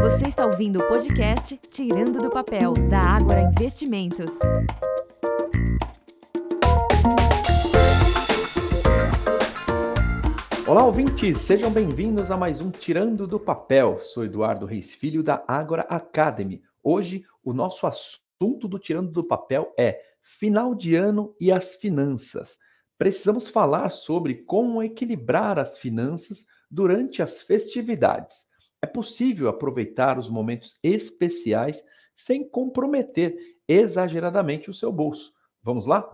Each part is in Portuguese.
Você está ouvindo o podcast Tirando do Papel, da Ágora Investimentos. Olá, ouvintes! Sejam bem-vindos a mais um Tirando do Papel. Sou Eduardo Reis Filho, da Ágora Academy. Hoje, o nosso assunto do Tirando do Papel é final de ano e as finanças. Precisamos falar sobre como equilibrar as finanças durante as festividades. É possível aproveitar os momentos especiais sem comprometer exageradamente o seu bolso. Vamos lá?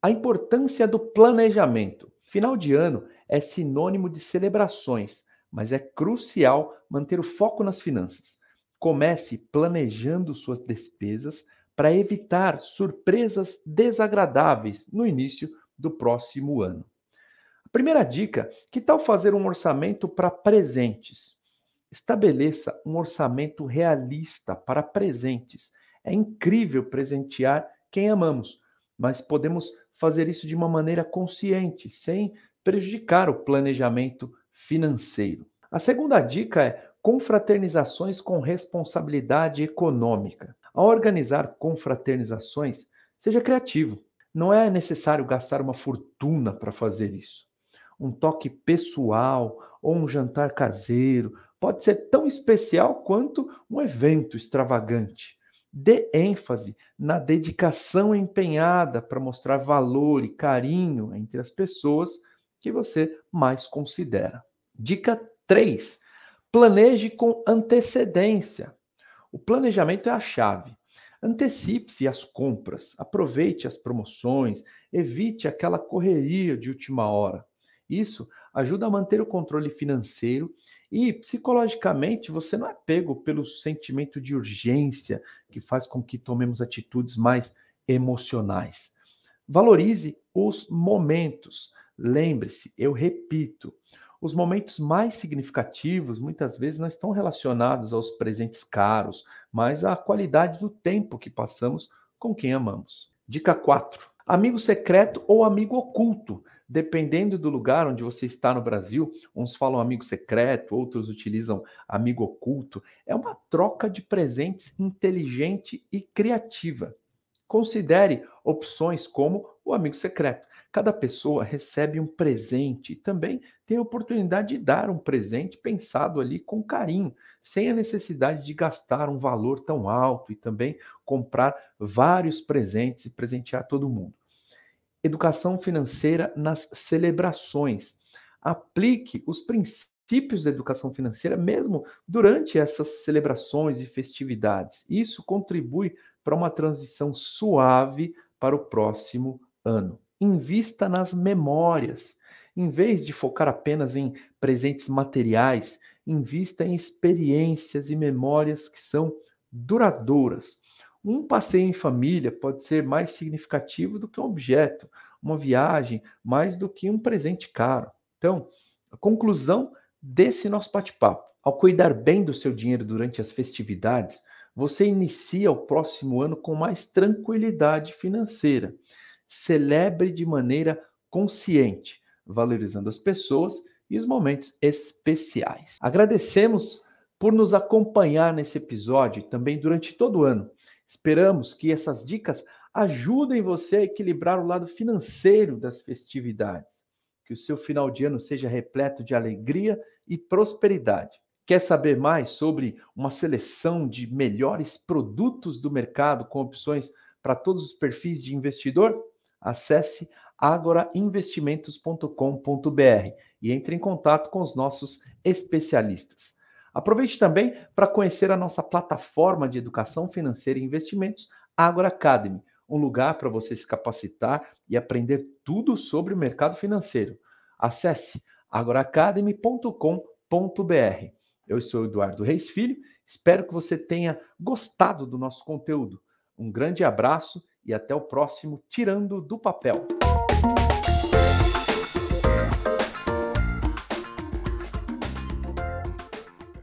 A importância do planejamento. Final de ano é sinônimo de celebrações, mas é crucial manter o foco nas finanças. Comece planejando suas despesas para evitar surpresas desagradáveis no início do próximo ano. A primeira dica: que tal fazer um orçamento para presentes? Estabeleça um orçamento realista para presentes. É incrível presentear quem amamos, mas podemos fazer isso de uma maneira consciente, sem prejudicar o planejamento financeiro. A segunda dica é confraternizações com responsabilidade econômica. Ao organizar confraternizações, seja criativo. Não é necessário gastar uma fortuna para fazer isso. Um toque pessoal ou um jantar caseiro pode ser tão especial quanto um evento extravagante. Dê ênfase na dedicação empenhada para mostrar valor e carinho entre as pessoas que você mais considera. Dica 3. Planeje com antecedência. O planejamento é a chave. Antecipe-se as compras, aproveite as promoções, evite aquela correria de última hora. Isso ajuda a manter o controle financeiro e psicologicamente você não é pego pelo sentimento de urgência que faz com que tomemos atitudes mais emocionais. Valorize os momentos. Lembre-se, eu repito, os momentos mais significativos muitas vezes não estão relacionados aos presentes caros, mas à qualidade do tempo que passamos com quem amamos. Dica 4. Amigo secreto ou amigo oculto. Dependendo do lugar onde você está no Brasil, uns falam amigo secreto, outros utilizam amigo oculto. É uma troca de presentes inteligente e criativa. Considere opções como o amigo secreto. Cada pessoa recebe um presente e também tem a oportunidade de dar um presente pensado ali com carinho, sem a necessidade de gastar um valor tão alto e também comprar vários presentes e presentear todo mundo. Educação financeira nas celebrações. Aplique os princípios da educação financeira mesmo durante essas celebrações e festividades. Isso contribui para uma transição suave para o próximo ano. Invista nas memórias. Em vez de focar apenas em presentes materiais, invista em experiências e memórias que são duradouras. Um passeio em família pode ser mais significativo do que um objeto, uma viagem mais do que um presente caro. Então, a conclusão desse nosso bate-papo: ao cuidar bem do seu dinheiro durante as festividades, você inicia o próximo ano com mais tranquilidade financeira celebre de maneira consciente, valorizando as pessoas e os momentos especiais. Agradecemos por nos acompanhar nesse episódio e também durante todo o ano. Esperamos que essas dicas ajudem você a equilibrar o lado financeiro das festividades. Que o seu final de ano seja repleto de alegria e prosperidade. Quer saber mais sobre uma seleção de melhores produtos do mercado com opções para todos os perfis de investidor? acesse agorainvestimentos.com.br e entre em contato com os nossos especialistas. Aproveite também para conhecer a nossa plataforma de educação financeira e investimentos, Agora Academy, um lugar para você se capacitar e aprender tudo sobre o mercado financeiro. Acesse agoraacademy.com.br. Eu sou Eduardo Reis Filho, espero que você tenha gostado do nosso conteúdo. Um grande abraço e até o próximo Tirando do Papel.